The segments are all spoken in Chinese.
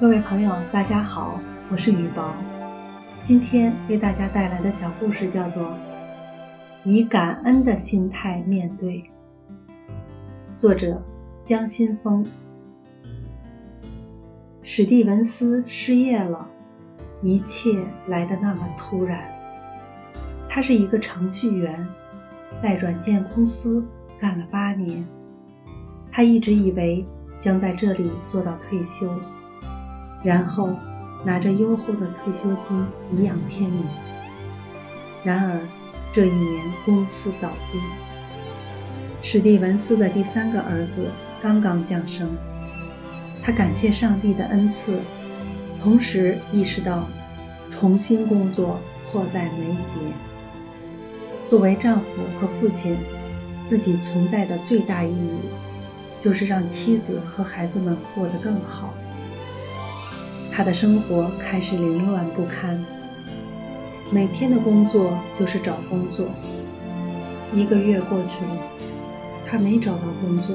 各位朋友，大家好，我是雨宝。今天为大家带来的小故事叫做《以感恩的心态面对》，作者江新峰。史蒂文斯失业了，一切来得那么突然。他是一个程序员，在软件公司干了八年，他一直以为将在这里做到退休。然后拿着优厚的退休金颐养天年。然而这一年公司倒闭，史蒂文斯的第三个儿子刚刚降生。他感谢上帝的恩赐，同时意识到重新工作迫在眉睫。作为丈夫和父亲，自己存在的最大意义就是让妻子和孩子们过得更好。他的生活开始凌乱不堪，每天的工作就是找工作。一个月过去了，他没找到工作，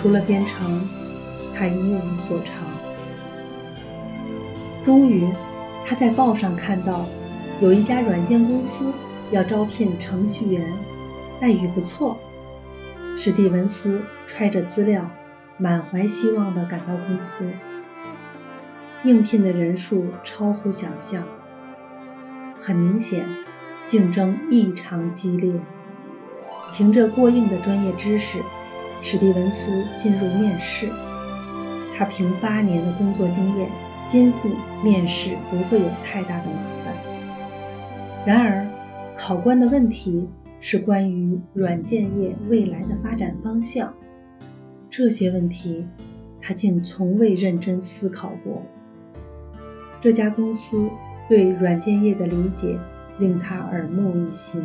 除了编程，他一无所长。终于，他在报上看到有一家软件公司要招聘程序员，待遇不错。史蒂文斯揣着资料，满怀希望地赶到公司。应聘的人数超乎想象，很明显，竞争异常激烈。凭着过硬的专业知识，史蒂文斯进入面试。他凭八年的工作经验，坚信面试不会有太大的麻烦。然而，考官的问题是关于软件业未来的发展方向，这些问题他竟从未认真思考过。这家公司对软件业的理解令他耳目一新。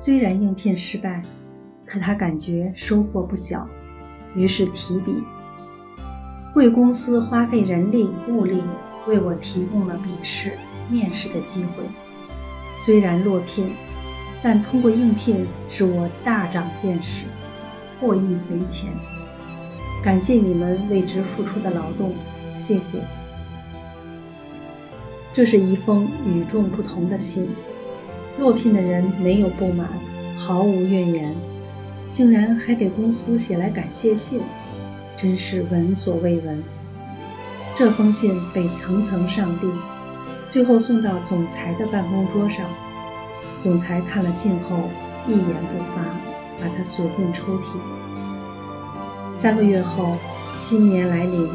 虽然应聘失败，可他感觉收获不小，于是提笔。贵公司花费人力物力为我提供了笔试、面试的机会。虽然落聘，但通过应聘使我大长见识，获益匪浅。感谢你们为之付出的劳动，谢谢。这是一封与众不同的信，落聘的人没有不满，毫无怨言，竟然还给公司写来感谢信，真是闻所未闻。这封信被层层上递，最后送到总裁的办公桌上。总裁看了信后一言不发，把它锁进抽屉。三个月后，新年来临。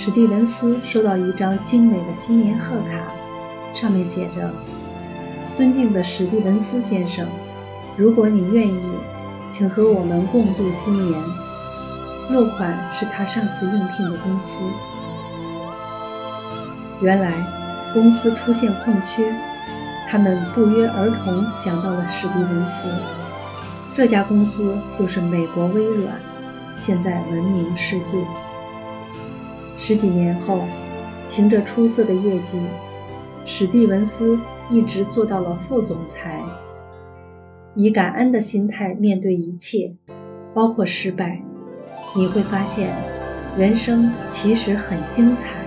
史蒂文斯收到一张精美的新年贺卡，上面写着：“尊敬的史蒂文斯先生，如果你愿意，请和我们共度新年。”落款是他上次应聘的公司。原来公司出现空缺，他们不约而同想到了史蒂文斯。这家公司就是美国微软，现在闻名世界。十几年后，凭着出色的业绩，史蒂文斯一直做到了副总裁。以感恩的心态面对一切，包括失败，你会发现，人生其实很精彩。